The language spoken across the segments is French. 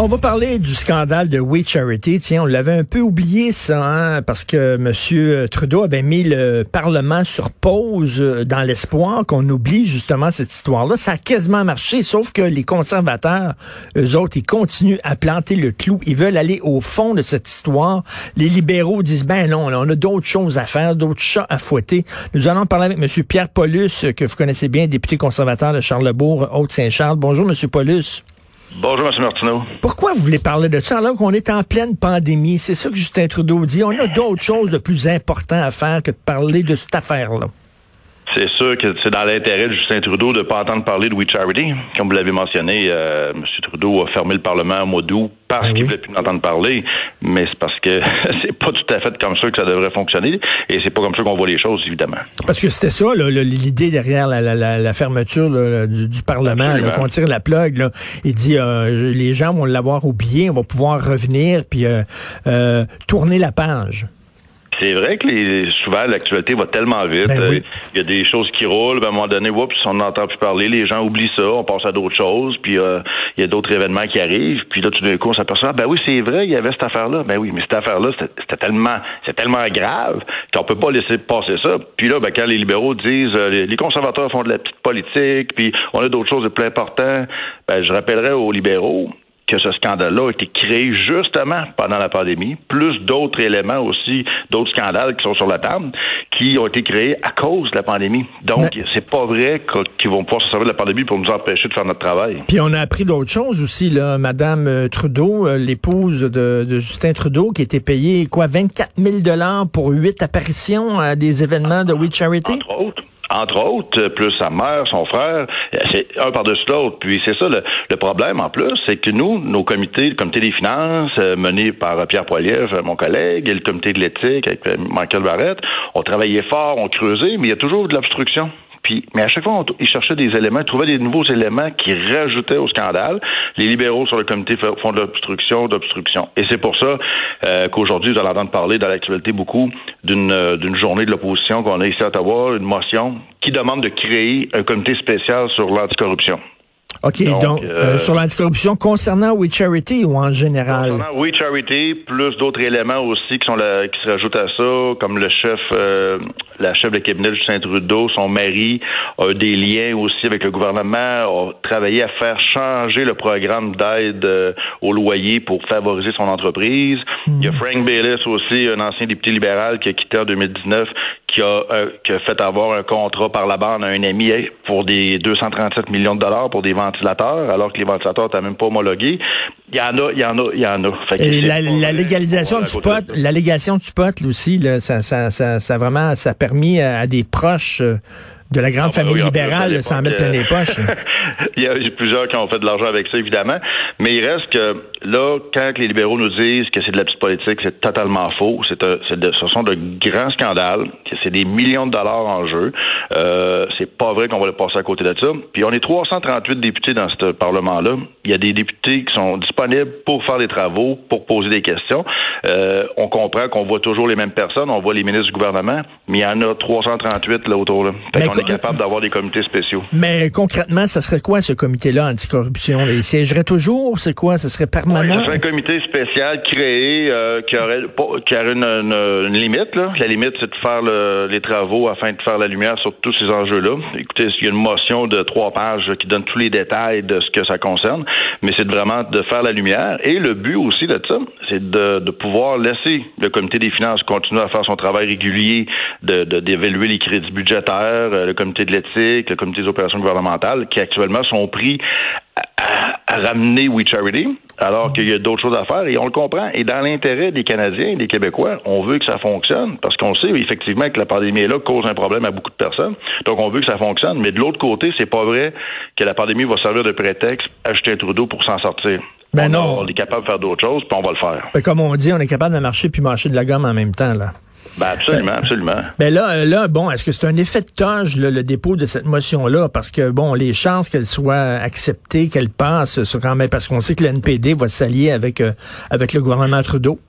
On va parler du scandale de We Charity. Tiens, on l'avait un peu oublié ça, hein, parce que M. Trudeau avait mis le Parlement sur pause euh, dans l'espoir qu'on oublie justement cette histoire-là. Ça a quasiment marché, sauf que les conservateurs, eux autres, ils continuent à planter le clou. Ils veulent aller au fond de cette histoire. Les libéraux disent, ben non, là, on a d'autres choses à faire, d'autres chats à fouetter. Nous allons parler avec M. Pierre Paulus, que vous connaissez bien, député conservateur de Charlebourg, Haute-Saint-Charles. Bonjour, M. Paulus. Bonjour, M. Martineau. Pourquoi vous voulez parler de ça alors qu'on est en pleine pandémie? C'est ça que Justin Trudeau dit. On a d'autres choses de plus importantes à faire que de parler de cette affaire-là. C'est sûr que c'est dans l'intérêt de Justin Trudeau de ne pas entendre parler de We Charity. Comme vous l'avez mentionné, euh, M. Trudeau a fermé le Parlement au mois d'août parce Ben qu'il oui. voulait plus entendre parler, mais c'est parce que c'est pas tout à fait comme ça que ça devrait fonctionner, et c'est pas comme ça qu'on voit les choses, évidemment. Parce que c'était ça, l'idée derrière la, la- la- la fermeture là, du, du Parlement, qu'on tire la plug. Là. Il dit, euh, les gens vont l'avoir oublié, on va pouvoir revenir puis euh, euh, tourner la page. C'est vrai que les, souvent l'actualité va tellement vite. Ben euh, oui. Il y a des choses qui roulent, ben, à un moment donné, oups, on n'entend plus parler, les gens oublient ça, on passe à d'autres choses, puis euh, il y a d'autres événements qui arrivent, puis là tout d'un coup on s'aperçoit, ben oui c'est vrai, il y avait cette affaire-là, ben oui, mais cette affaire-là c'était c'était tellement, c'est tellement grave qu'on peut pas laisser passer ça. Puis là, ben quand les libéraux disent, euh, les, les conservateurs font de la petite politique, puis on a d'autres choses de plus importantes, ben je rappellerai aux libéraux que ce scandale-là a été créé justement pendant la pandémie, plus d'autres éléments aussi, d'autres scandales qui sont sur la table, qui ont été créés à cause de la pandémie. Donc, Mais- c'est pas vrai qu'ils vont pouvoir se servir de la pandémie pour nous empêcher de faire notre travail. Puis on a appris d'autres choses aussi, là. Madame euh, Trudeau, euh, l'épouse de, de Justin Trudeau, qui était payée, quoi, 24 000 dollars pour huit apparitions à des événements de We Charity? Entre autres. Entre autres, plus sa mère, son frère, c'est un par-dessus l'autre. Puis c'est ça le, problème en plus, c'est que nous, nos comités, le comité des finances, euh, mené par Pierre Poilievre, mon collègue, et le comité de l'éthique avec euh, Michael Barrett, on travaillait fort, on creusait, mais il y a toujours de l'obstruction. Puis, mais à chaque fois, on ils cherchaient des éléments, ils trouvaient des nouveaux éléments qui rajoutaient au scandale. Les libéraux sur le comité font de l'obstruction, d'obstruction. Et c'est pour ça euh, qu'aujourd'hui, vous allez entendre parler dans l'actualité beaucoup d'une euh, d'une journée de l'opposition qu'on a ici à Ottawa, une motion qui demande de créer un comité spécial sur l'anticorruption. OK, donc, Donc, euh, euh, sur l'anticorruption concernant We Charity ou en général? Concernant We Charity, plus d'autres éléments aussi qui sont là, qui se rajoutent à ça, comme le chef, euh, la chef de cabinet de Justin Trudeau, son mari a des liens aussi avec le gouvernement, a travaillé à faire changer le programme d'aide euh, au loyer pour favoriser son entreprise. Il y a Frank Bayliss aussi, un ancien député libéral qui a quitté en 2019, qui a, euh, qui a fait avoir un contrat par la bande à un ami pour des 237 millions de dollars pour des ventilateurs, alors que les ventilateurs n'étaient même pas homologués. Il y en a, il y en a, il y en a. Fait Et la, la légalisation du pot, ça. l'allégation du pot, aussi, là, ça, ça, ça, ça vraiment, ça a permis à, à des proches euh, de la grande Ah, ben famille oui, libérale à de s'en l'époque, mettre plein les poches. il y a eu plusieurs qui ont fait de l'argent avec ça, évidemment. Mais il reste que là, quand les libéraux nous disent que c'est de la petite politique, c'est totalement faux. C'est ce sont de grands scandales. que C'est des millions de dollars en jeu. Euh, c'est pas vrai qu'on va le passer à côté de ça. Puis on est 338 députés dans ce Parlement-là. Il y a des députés qui sont disponibles pour faire des travaux, pour poser des questions. Euh, on comprend qu'on voit toujours les mêmes personnes. On voit les ministres du gouvernement, mais il y en a 338 là autour. Là. Est capable d'avoir des comités spéciaux. Mais concrètement, ça serait quoi ce comité-là anticorruption? Il siégerait toujours? C'est quoi? Ce serait permanent? ce serait un comité spécial créé euh, qui aurait, qui aurait une, une- une limite. Là. La limite, c'est de faire le- les travaux afin de faire la lumière sur tous ces enjeux-là. Écoutez, il y a une motion de trois pages qui donne tous les détails de ce que ça concerne, mais c'est de vraiment de faire la lumière. Et le but aussi de ça, c'est de, de pouvoir laisser le comité des finances continuer à faire son travail régulier, de de- d'évaluer les crédits budgétaires, euh, le comité de l'éthique, le comité des opérations gouvernementales, qui actuellement sont pris à, à ramener We Charity, alors qu'il y a d'autres choses à faire et on le comprend. Et dans l'intérêt des Canadiens et des Québécois, on veut que ça fonctionne parce qu'on sait effectivement que la pandémie est là, cause un problème à beaucoup de personnes. Donc on veut que ça fonctionne. Mais de l'autre côté, c'est pas vrai que la pandémie va servir de prétexte à acheter un Trudeau pour s'en sortir. Ben on non. on est capable de faire d'autres choses, puis on va le faire. Ben, comme on dit, on est capable de marcher puis marcher de la gomme en même temps, là. Ben absolument, absolument. Ben là, là, bon, est-ce que c'est un effet de toge, là, le dépôt de cette motion-là? Parce que, bon, les chances qu'elle soit acceptée, qu'elle passe, sont quand même, parce qu'on sait que le NPD va s'allier avec, euh, avec le gouvernement Trudeau.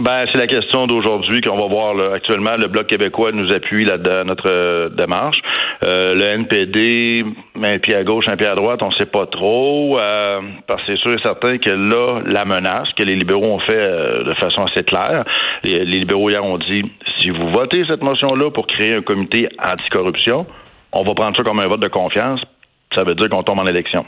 Ben, c'est la question d'aujourd'hui qu'on va voir. Là. Actuellement, le Bloc québécois nous appuie là dans notre euh, démarche. Euh, le NPD, un pied à gauche, un pied à droite, on sait pas trop. Euh, parce que c'est sûr et certain que là, la menace que les libéraux ont fait euh, de façon assez claire, les, les libéraux hier ont dit, si vous votez cette motion-là pour créer un comité anticorruption, on va prendre ça comme un vote de confiance. Ça veut dire qu'on tombe en élection.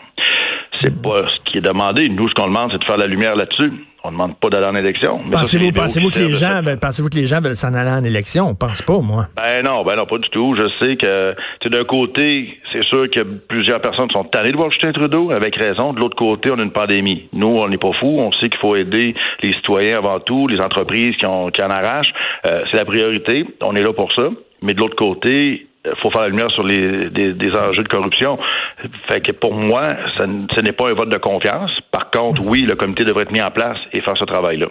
C'est pas ce qui est demandé. Nous, ce qu'on demande, c'est de faire la lumière là-dessus. On ne demande pas d'aller en élection. Pensez-vous, qui que les gens, ben, pensez-vous que les gens veulent s'en aller en élection? On pense pas, moi. Ben non, ben non, pas du tout. Je sais que, d'un côté, c'est sûr que plusieurs personnes sont tannées de voir Justin Trudeau, avec raison. De l'autre côté, on a une pandémie. Nous, on n'est pas fous. On sait qu'il faut aider les citoyens avant tout, les entreprises qui, en- qui en arrachent. Euh, c'est la priorité. On est là pour ça. Mais de l'autre côté, faut faire la lumière sur les des, des enjeux de corruption. Fait que pour moi, ça ce n'est pas un vote de confiance. Par contre, oui, le comité devrait être mis en place et faire ce travail-là.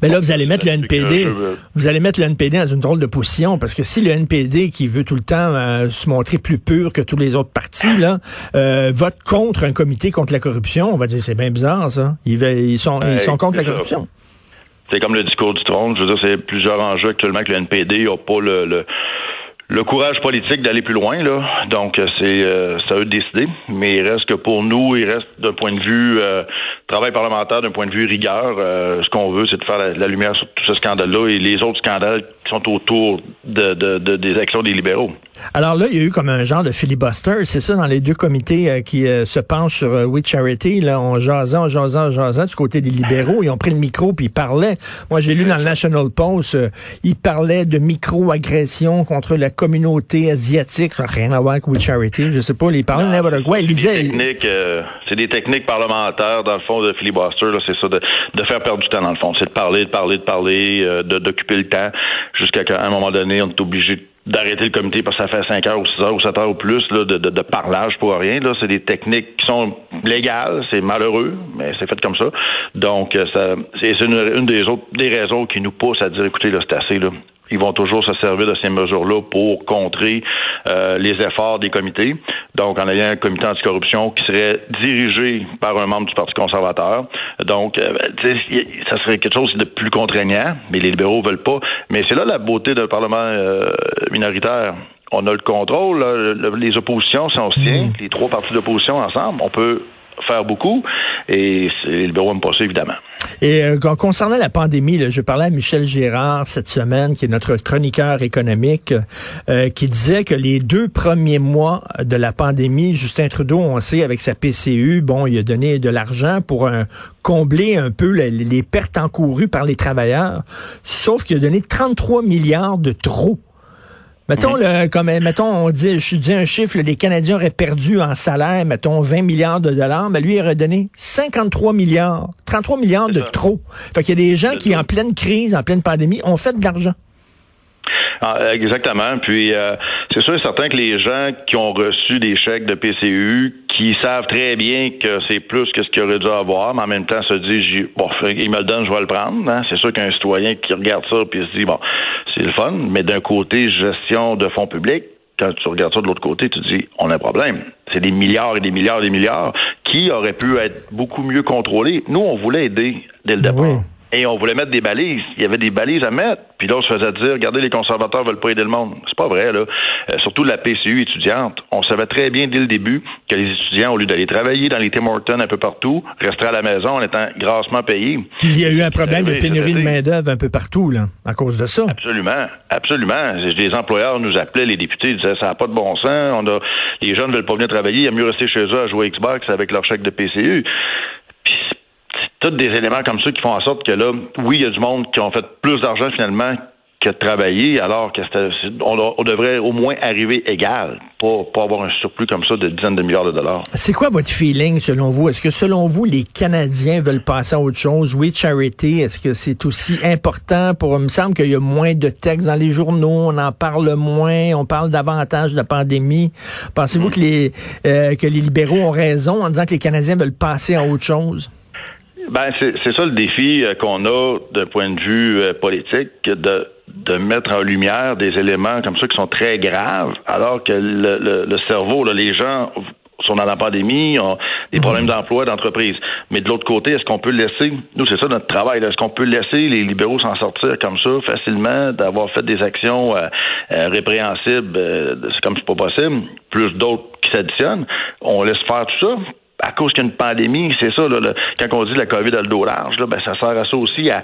Mais là, vous allez mettre le NPD, vous allez mettre le NPD dans une drôle de position, parce que si le NPD, qui veut tout le temps euh, se montrer plus pur que tous les autres partis, là, euh, vote contre un comité contre la corruption, on va dire c'est bien bizarre, ça. Ils, sont, ils Ouais, sont contre la corruption. C'est comme le discours du trône. Je veux dire, c'est plusieurs enjeux actuellement que le NPD n'a pas le, le, le courage politique d'aller plus loin. Là. Donc, euh, c'est euh, à eux de décider. Mais il reste que pour nous, il reste d'un point de vue euh, travail parlementaire, d'un point de vue rigueur, euh, ce qu'on veut, c'est de faire la, lumière sur tout ce scandale-là et les autres scandales qui sont autour de, de- des actions des libéraux. Alors là, il y a eu comme un genre de filibuster, c'est ça, dans les deux comités euh, qui euh, se penchent sur euh, We Charity, là, on jasait, on jasait, on jasait du côté des libéraux, ils ont pris le micro puis ils parlaient. Moi, j'ai lu dans le National Post, euh, ils parlaient de micro-agression contre la communauté asiatique, rien à voir avec We Charity, je sais pas, ils parlaient n'importe quoi. Ils C'est disaient, des techniques, euh, c'est des techniques parlementaires, dans le fond, de filibuster, là, c'est ça, de, de faire perdre du temps, dans le fond. C'est de parler, de parler, de parler, euh, de- d'occuper le temps, jusqu'à qu'à un moment donné, on est obligé d'arrêter le comité parce que ça fait 5 heures ou 6 heures ou 7 heures ou plus là, de, de, de parlage pour rien. Là. C'est des techniques qui sont légales, c'est malheureux, mais c'est fait comme ça. Donc, euh, ça, c'est une des autres des raisons qui nous poussent à dire, écoutez, là, c'est assez, là. Ils vont toujours se servir de ces mesures-là pour contrer euh, les efforts des comités. Donc, en ayant un comité anticorruption qui serait dirigé par un membre du Parti conservateur. Donc, euh, ça serait quelque chose de plus contraignant, mais les libéraux veulent pas. Mais c'est là la beauté d'un Parlement euh, minoritaire. On a le contrôle, les oppositions, si on se tient, les trois partis d'opposition ensemble, on peut faire beaucoup, et c'est- les libéraux n'aiment pas ça, évidemment. Et euh, con- concernant la pandémie, là, je parlais à Michel Gérard cette semaine, qui est notre chroniqueur économique, euh, qui disait que les deux premiers mois de la pandémie, Justin Trudeau, on sait, avec sa PCU, bon, il a donné de l'argent pour un- combler un peu les, les pertes encourues par les travailleurs, sauf qu'il a donné 33 milliards de trop. Mettons, le, comme, mettons, on dit, je dis un chiffre, les Canadiens auraient perdu en salaire, mettons, 20 milliards de dollars, mais lui, il aurait donné 53 milliards, 33 milliards de ça. trop. Fait qu'il y a des gens qui, ça. en pleine crise, en pleine pandémie, ont fait de l'argent. Ah, exactement. Puis euh, c'est sûr et certain que les gens qui ont reçu des chèques de PCU, qui savent très bien que c'est plus que ce qu'ils auraient dû avoir, mais en même temps se disent bon, il me le donne, je vais le prendre. hein. C'est sûr qu'un citoyen qui regarde ça puis se dit bon, c'est le fun, mais d'un côté gestion de fonds publics. Quand tu regardes ça de l'autre côté, tu te dis, on a un problème. C'est des milliards et des milliards et des milliards qui auraient pu être beaucoup mieux contrôlés. Nous, on voulait aider dès le départ. oui. Et on voulait mettre des balises. Il y avait des balises à mettre. Puis là, on se faisait dire, regardez, les conservateurs veulent pas aider le monde. C'est pas vrai, là. Euh, surtout la PCU étudiante. On savait très bien dès le début que les étudiants, au lieu d'aller travailler dans les Tim Hortons un peu partout, resteraient à la maison en étant grassement payés. Il y a eu un problème de pénurie de main-d'œuvre un peu partout, là, à cause de ça. Absolument, absolument. Les employeurs nous appelaient, les députés ils disaient ça n'a pas de bon sens. On a, les jeunes ne veulent pas venir travailler, il y a mieux rester chez eux à jouer Xbox avec leur chèque de PCU. Tous des éléments comme ça qui font en sorte que là, oui, il y a du monde qui ont fait plus d'argent finalement que de travailler alors que on, on, devrait au moins arriver égal, pas, pas avoir un surplus comme ça de dizaines de milliards de dollars. C'est quoi votre feeling selon vous? Est-ce que selon vous, les Canadiens veulent passer à autre chose? Oui, charity, est-ce que c'est aussi important pour... Il me semble qu'il y a moins de textes dans les journaux, on en parle moins, on parle davantage de la pandémie. Pensez-vous que les euh, que les libéraux ont raison en disant que les Canadiens veulent passer à autre chose? Ben, c'est ça le défi euh, qu'on a d'un point de vue euh, politique, de de mettre en lumière des éléments comme ça qui sont très graves, alors que le, le, cerveau, là, les gens sont dans la pandémie, ont des mhm. problèmes d'emploi, d'entreprise. Mais de l'autre côté, est-ce qu'on peut laisser, nous c'est ça notre travail, est-ce qu'on peut laisser les libéraux s'en sortir comme ça facilement, d'avoir fait des actions euh, euh, répréhensibles, euh, comme c'est pas possible, plus d'autres qui s'additionnent, on laisse faire tout ça, à cause qu'il y a une pandémie, c'est ça, là, quand on dit la COVID a le dos large, là, ben, ça sert à ça aussi, à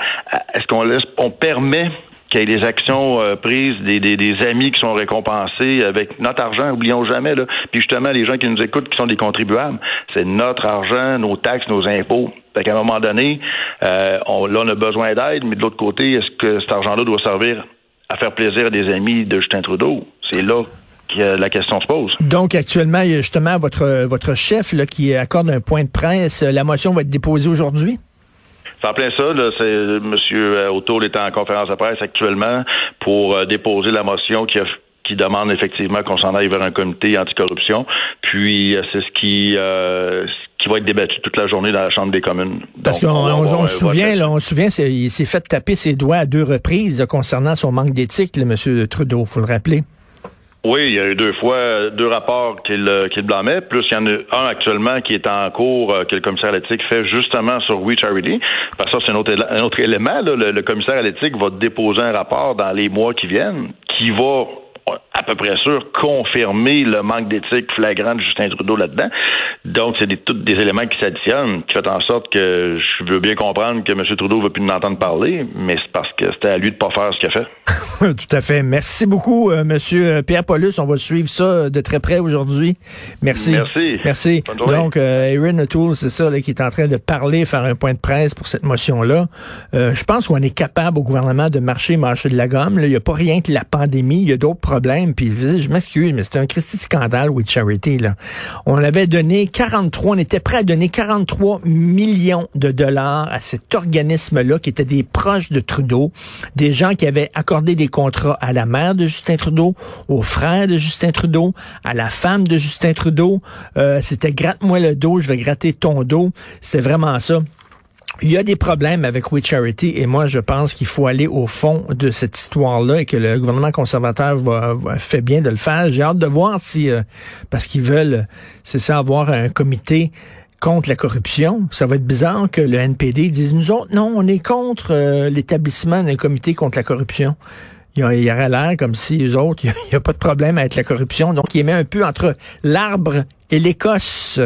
est-ce qu'on laisse, on permet qu'il y ait des actions euh, prises, des, des, des, amis qui sont récompensés avec notre argent, oublions jamais, là. Puis justement, les gens qui nous écoutent, qui sont des contribuables, c'est notre argent, nos taxes, nos impôts. Fait qu'à un moment donné, euh, on, là, on a besoin d'aide, mais de l'autre côté, est-ce que cet argent-là doit servir à faire plaisir à des amis de Justin Trudeau? C'est là que la question se pose. Donc, actuellement, il y a justement votre, votre chef là, qui accorde un point de presse. La motion va être déposée aujourd'hui? C'est en plein ça. Là, c'est, M. O'Toole est en conférence de presse actuellement pour euh, déposer la motion qui qui demande effectivement qu'on s'en aille vers un comité anticorruption. Puis euh, c'est ce qui euh, qui va être débattu toute la journée dans la Chambre des communes. Parce qu'on on, se souvient, là, on se souvient, il s'est fait taper ses doigts à deux reprises concernant son manque d'éthique, M. Trudeau, faut le rappeler. Oui, il y a eu deux fois deux rapports qu'il euh, qu'il blâmait, plus il y en a un actuellement qui est en cours euh, que le commissaire à l'éthique fait justement sur We Charity. Parce que c'est un autre, un autre élément. le, le commissaire à l'éthique va déposer un rapport dans les mois qui viennent qui va à peu près sûr confirmer le manque d'éthique flagrant de Justin Trudeau là-dedans. Donc, c'est des, tous des éléments qui s'additionnent, qui fait en sorte que je veux bien comprendre que M. Trudeau ne veut plus nous entendre parler, mais c'est parce que c'était à lui de pas faire ce qu'il a fait. Tout à fait. Merci beaucoup, euh, M. Pierre Paulus. On va suivre ça de très près aujourd'hui. Merci. Merci. Merci. Donc, euh, Erin O'Toole, c'est ça, là, qui est en train de parler, faire un point de presse pour cette motion-là. Euh, je pense qu'on est capable au gouvernement de marcher, marcher de la gomme. Il n'y a pas rien que la pandémie. Il y a d'autres problèmes. Je m'excuse, mais c'est un scandale Charity. On avait donné 43, on était prêt à donner 43 millions de dollars à cet organisme-là qui était des proches de Trudeau, des gens qui avaient accordé des contrats à la mère de Justin Trudeau, aux frères de Justin Trudeau, à la femme de Justin Trudeau. Euh, c'était gratte-moi le dos, je vais gratter ton dos. C'était vraiment ça. Il y a des problèmes avec We Charity et moi je pense qu'il faut aller au fond de cette histoire-là et que le gouvernement conservateur va, fait bien de le faire. J'ai hâte de voir si euh, parce qu'ils veulent, c'est ça, avoir un comité contre la corruption. Ça va être bizarre que le NPD dise nous autres non, on est contre euh, l'établissement d'un comité contre la corruption. Il y aurait l'air comme si les autres, il n'y a, a, pas de problème avec la corruption. Donc, il met un peu entre l'arbre et l'Écosse.